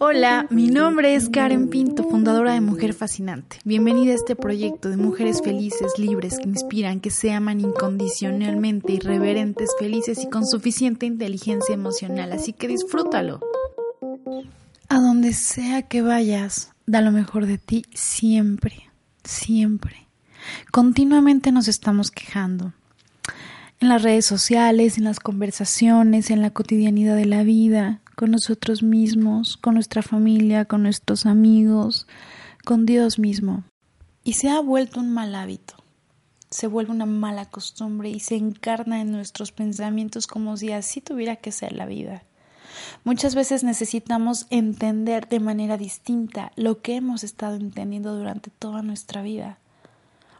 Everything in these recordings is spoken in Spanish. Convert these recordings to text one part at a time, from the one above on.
Hola, mi nombre es Karen Pinto, fundadora de Mujer Fascinante. Bienvenida a este proyecto de mujeres felices, libres, que inspiran, que se aman incondicionalmente, irreverentes, felices y con suficiente inteligencia emocional. Así que disfrútalo. A donde sea que vayas, da lo mejor de ti siempre, siempre. Continuamente nos estamos quejando. En las redes sociales, en las conversaciones, en la cotidianidad de la vida, con nosotros mismos, con nuestra familia, con nuestros amigos, con Dios mismo. Y se ha vuelto un mal hábito, se vuelve una mala costumbre y se encarna en nuestros pensamientos como si así tuviera que ser la vida. Muchas veces necesitamos entender de manera distinta lo que hemos estado entendiendo durante toda nuestra vida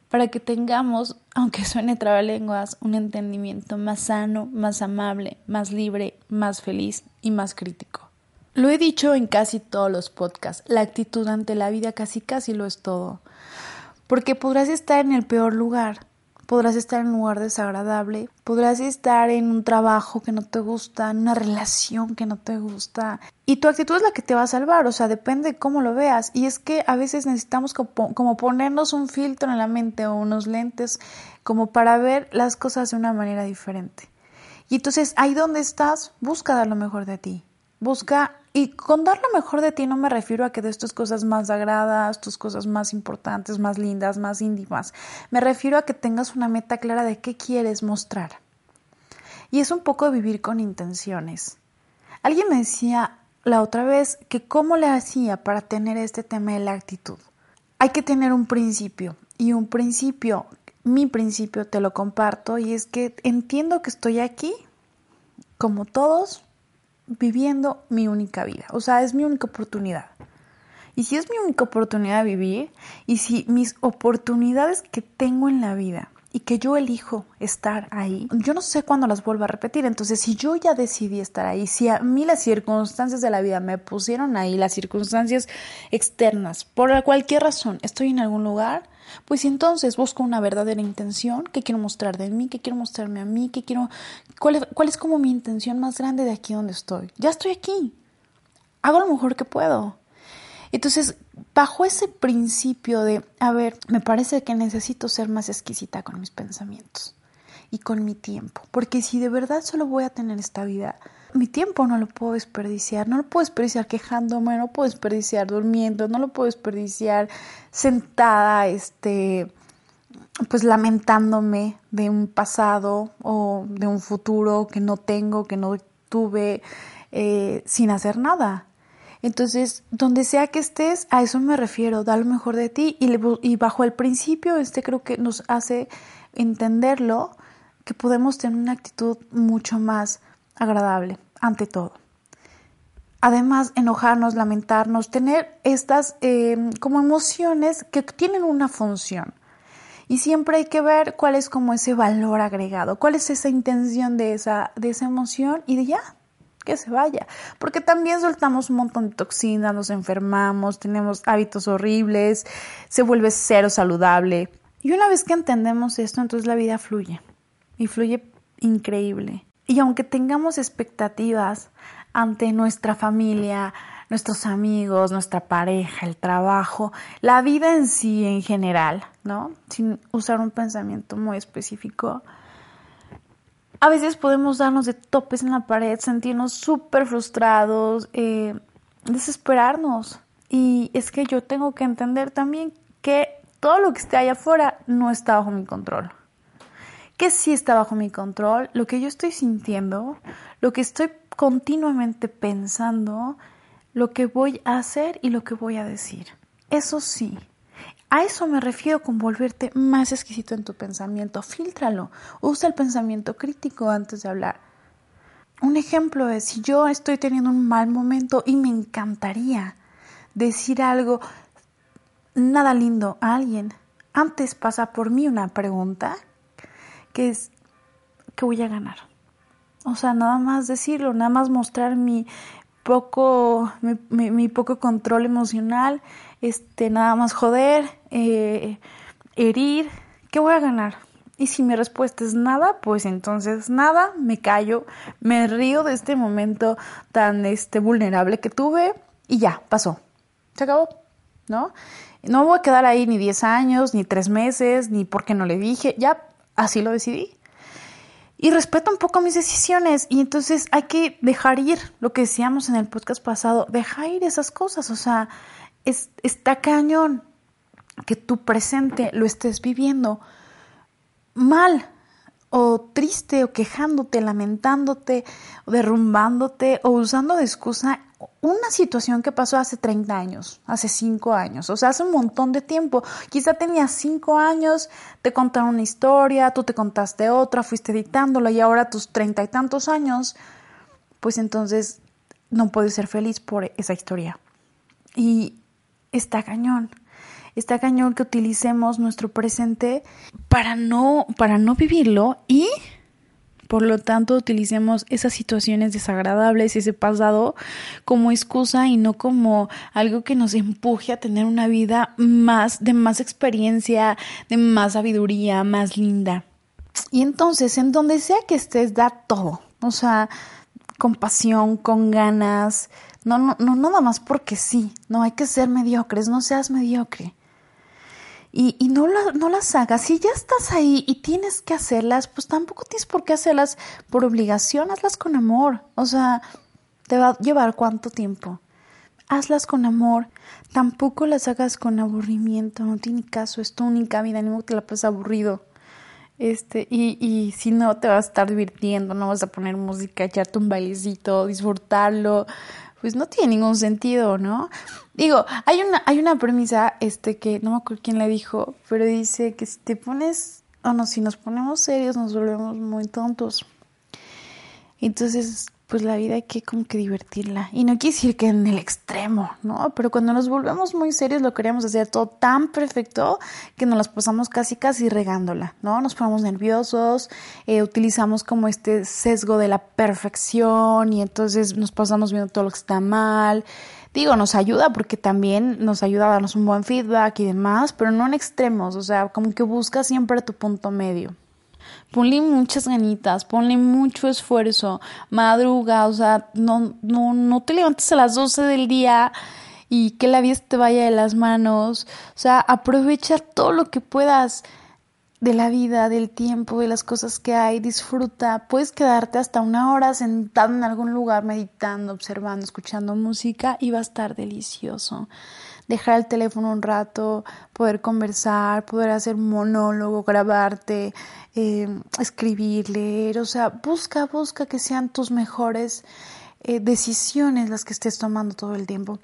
para que tengamos, aunque suene trabalenguas, un entendimiento más sano, más amable, más libre, más feliz y más crítico. Lo he dicho en casi todos los podcasts, la actitud ante la vida casi casi lo es todo. Porque podrás estar en el peor lugar, podrás estar en un lugar desagradable, podrás estar en un trabajo que no te gusta, en una relación que no te gusta. Y tu actitud es la que te va a salvar, o sea, depende de cómo lo veas. Y es que a veces necesitamos como, ponernos un filtro en la mente o unos lentes como para ver las cosas de una manera diferente. Y entonces ahí donde estás, busca dar lo mejor de ti. Busca, y con dar lo mejor de ti no me refiero a que des tus cosas más sagradas, tus cosas más importantes, más lindas, más íntimas. Me refiero a que tengas una meta clara de qué quieres mostrar. Y es un poco vivir con intenciones. Alguien me decía la otra vez que cómo le hacía para tener este tema de la actitud. Hay que tener un principio y un principio, mi principio te lo comparto y es que entiendo que estoy aquí, como todos, viviendo mi única vida. O sea, es mi única oportunidad. Y si es mi única oportunidad de vivir, y si mis oportunidades que tengo en la vida y que yo elijo estar ahí, yo no sé cuándo las vuelvo a repetir. Entonces, si yo ya decidí estar ahí, si a mí las circunstancias de la vida me pusieron ahí, las circunstancias externas, por cualquier razón, estoy en algún lugar, pues entonces busco una verdadera intención, qué quiero mostrar de mí, qué quiero mostrarme a mí, qué quiero, cuál es, cuál es como mi intención más grande de aquí donde estoy. Ya estoy aquí, hago lo mejor que puedo. Entonces, bajo ese principio de, a ver, me parece que necesito ser más exquisita con mis pensamientos y con mi tiempo, porque si de verdad solo voy a tener esta vida, mi tiempo no lo puedo desperdiciar, no lo puedo desperdiciar quejándome, no lo puedo desperdiciar durmiendo, no lo puedo desperdiciar sentada, este, pues lamentándome de un pasado o de un futuro que no tengo, que no tuve, eh, sin hacer nada. Entonces, donde sea que estés, a eso me refiero, da lo mejor de ti y, y bajo el principio, este creo que nos hace entenderlo, que podemos tener una actitud mucho más agradable ante todo. Además, enojarnos, lamentarnos, tener estas em, como emociones que tienen una función. Y siempre hay que ver cuál es como ese valor agregado, cuál es esa intención de esa, de esa emoción y de ya, que se vaya. Porque también soltamos un montón de toxinas, nos enfermamos, tenemos hábitos horribles, se vuelve cero saludable. Y una vez que entendemos esto, entonces la vida fluye. Y fluye increíble. Y aunque tengamos expectativas ante nuestra familia, nuestros amigos, nuestra pareja, el trabajo, la vida en sí en general, ¿no? Sin usar un pensamiento muy específico, a veces podemos darnos de topes en la pared, sentirnos súper frustrados, eh, desesperarnos. Y es que yo tengo que entender también que todo lo que esté allá afuera no está bajo mi control. Que sí está bajo mi control, lo que yo estoy sintiendo, lo que estoy continuamente pensando, lo que voy a hacer y lo que voy a decir. Eso sí, a eso me refiero con volverte más exquisito en tu pensamiento. Fíltralo. Usa el pensamiento crítico antes de hablar. Un ejemplo es si yo estoy teniendo un mal momento y me encantaría decir algo nada lindo a alguien, antes pasa por mí una pregunta que es ¿qué voy a ganar? O sea, nada más decirlo, nada más mostrar mi poco, mi poco control emocional, este, nada más joder, eh, herir, ¿qué voy a ganar? Y si mi respuesta es nada, pues entonces nada, me callo, me río de este momento tan este, vulnerable que tuve y ya, pasó. Se acabó, ¿no? No voy a quedar ahí ni 10 años, ni 3 meses, ni porque no le dije, ya, así lo decidí. Y respeto un poco mis decisiones. Y entonces hay que dejar ir lo que decíamos en el podcast pasado, dejar ir esas cosas, o sea, es, está cañón que tu presente lo estés viviendo mal, o triste o quejándote, lamentándote, o derrumbándote o usando de excusa una situación que pasó hace 30 años, hace 5 años, o sea, hace un montón de tiempo. Quizá tenías 5 años, te contaron una historia, tú te contaste otra, fuiste dictándola y ahora tus treinta y tantos años, pues entonces no puedes ser feliz por esa historia. Y está cañón está cañón que utilicemos nuestro presente para no, para no vivirlo y por lo tanto, utilicemos esas situaciones desagradables, ese pasado, como excusa y no como algo que nos empuje a tener una vida más, de más experiencia, de más sabiduría, más linda. Y entonces, en donde sea que estés, da todo. O sea, con pasión, con ganas. No, no, no, nada más porque sí. No hay que ser mediocres, no seas mediocre y, y no, no las hagas. Si ya estás ahí y tienes que hacerlas, pues tampoco tienes por qué hacerlas por obligación, hazlas con amor. O sea, te va a llevar cuánto tiempo. Hazlas con amor, tampoco las hagas con aburrimiento, no tiene caso, es tu única vida, ni modo que la pases aburrido. Este, y, y si no te vas a estar divirtiendo, no vas a poner música, echarte un bailecito, disfrutarlo, pues no tiene ningún sentido, ¿no? Digo, hay una, hay una premisa, este, que no me acuerdo quién la dijo, pero dice que si te pones, o no, si nos ponemos serios nos volvemos muy tontos. Entonces, pues la vida hay que como que divertirla. Y no quiere decir que en el extremo, ¿no? Pero cuando nos volvemos muy serios lo queremos hacer todo tan perfecto que nos las pasamos casi casi regándola, ¿no? Nos ponemos nerviosos, eh, utilizamos como este sesgo de la perfección y entonces nos pasamos viendo todo lo que está mal. Digo, nos ayuda porque también nos ayuda a darnos un buen feedback y demás, pero no en extremos, o sea, como que busca siempre tu punto medio ponle muchas ganitas, ponle mucho esfuerzo, madruga, o sea, no, no, no te levantes a las 12 del día y que la vida te vaya de las manos, o sea, aprovecha todo lo que puedas de la vida, del tiempo, de las cosas que hay, disfruta, puedes quedarte hasta una hora sentado en algún lugar meditando, observando, escuchando música y va a estar delicioso dejar el teléfono un rato, poder conversar, poder hacer monólogo, grabarte, eh, escribir, leer, o sea, busca, busca que sean tus mejores eh, decisiones las que estés tomando todo el tiempo.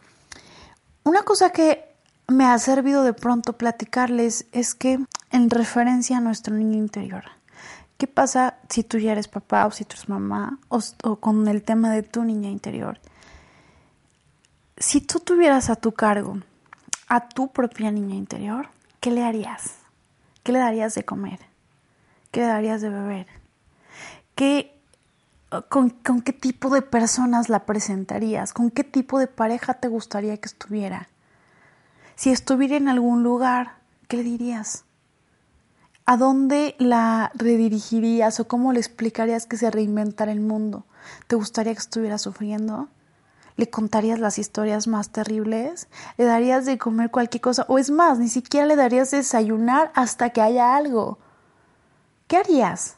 Una cosa que me ha servido de pronto platicarles es que en referencia a nuestro niño interior, ¿qué pasa si tú ya eres papá o si tú eres mamá o con el tema de tu niña interior? Si tú tuvieras a tu cargo a tu propia niña interior, ¿qué le harías? ¿Qué le darías de comer? ¿Qué le darías de beber? ¿Qué, con, con, qué tipo de personas la presentarías? ¿Con qué tipo de pareja te gustaría que estuviera? Si estuviera en algún lugar, ¿qué le dirías? ¿A dónde la redirigirías o cómo le explicarías que se reinventara el mundo? ¿Te gustaría que estuviera sufriendo? Le contarías las historias más terribles, le darías de comer cualquier cosa, o es más, ni siquiera le darías de desayunar hasta que haya algo. ¿Qué harías?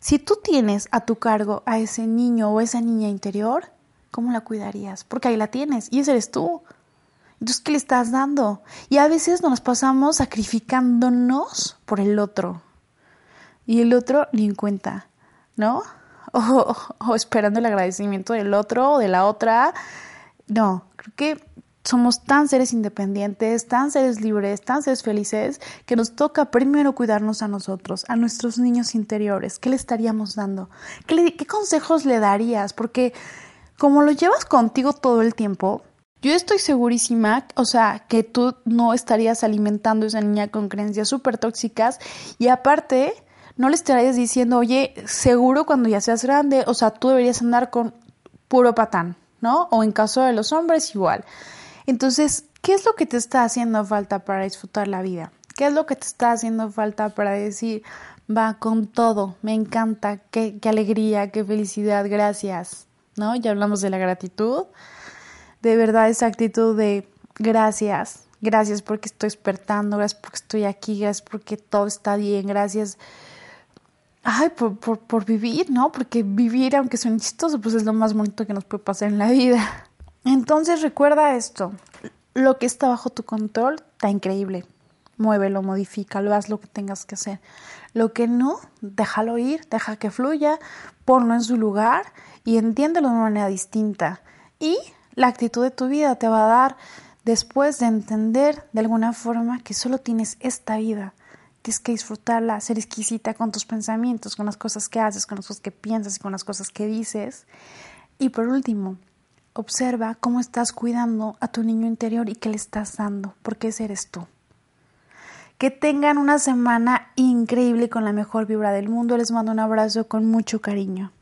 Si tú tienes a tu cargo a ese niño o esa niña interior, ¿cómo la cuidarías? Porque ahí la tienes y ese eres tú. Entonces, ¿qué le estás dando? Y a veces nos pasamos sacrificándonos por el otro. Y el otro ni en cuenta, ¿no? o, esperando el agradecimiento del otro o de la otra. No, creo que somos tan seres independientes, tan seres libres, tan seres felices, que nos toca primero cuidarnos a nosotros, a nuestros niños interiores. ¿Qué le estaríamos dando? ¿Qué, qué consejos le darías? Porque como lo llevas contigo todo el tiempo, yo estoy segurísima, o sea, que tú no estarías alimentando a esa niña con creencias súper tóxicas y aparte no le estarías diciendo, oye, seguro cuando ya seas grande, o sea, tú deberías andar con puro patán, ¿no? O en caso de los hombres, igual. Entonces, ¿qué es lo que te está haciendo falta para disfrutar la vida? ¿Qué es lo que te está haciendo falta para decir, va con todo, me encanta, qué, qué alegría, qué felicidad, gracias, ¿no? Ya hablamos de la gratitud. de verdad esa actitud de gracias, gracias porque estoy despertando, gracias porque estoy aquí, gracias porque todo está bien, gracias ay, por, por, vivir, ¿no? Porque vivir, aunque suene chistoso, pues es lo más bonito que nos puede pasar en la vida. Entonces recuerda esto, lo que está bajo tu control está increíble. Muévelo, modifícalo, haz lo que tengas que hacer. Lo que no, déjalo ir, deja que fluya, ponlo en su lugar y entiéndelo de una manera distinta. Y la actitud de tu vida te va a dar después de entender de alguna forma que solo tienes esta vida Tienes que disfrutarla, ser exquisita con tus pensamientos, con las cosas que haces, con las cosas que piensas y con las cosas que dices. Y por último, observa cómo estás cuidando a tu niño interior y qué le estás dando, porque ese eres tú. Que tengan una semana increíble con la mejor vibra del mundo. Les mando un abrazo con mucho cariño.